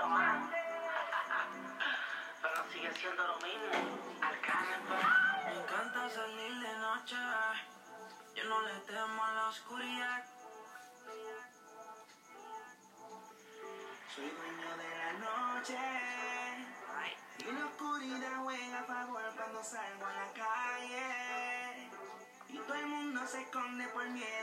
poquito más. Pero sigue siendo lo mismo. Me encanta salir de noche. Yo no le temo a la oscuridad. Soy dueño de la noche. Y la oscuridad juega a favor cuando salgo a la calle. Y todo el mundo se esconde por miedo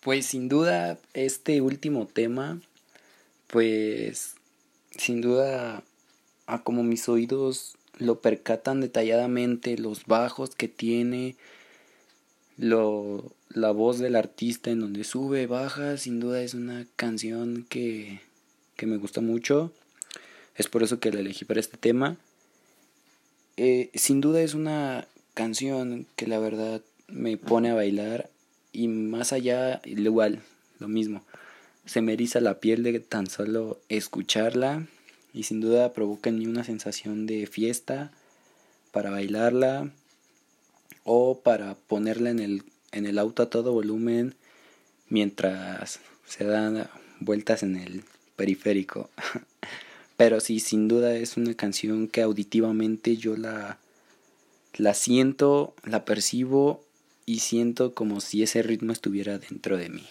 Pues sin duda este último tema, pues sin duda a como mis oídos lo percatan detalladamente, los bajos que tiene, lo, la voz del artista en donde sube, baja, sin duda es una canción que, que me gusta mucho, es por eso que la elegí para este tema. Eh, sin duda es una canción que la verdad me pone a bailar y más allá igual lo mismo. Se me eriza la piel de tan solo escucharla y sin duda provoca en mí una sensación de fiesta para bailarla o para ponerla en el en el auto a todo volumen mientras se dan vueltas en el periférico. Pero sí sin duda es una canción que auditivamente yo la la siento la percibo y siento como si ese ritmo estuviera dentro de mí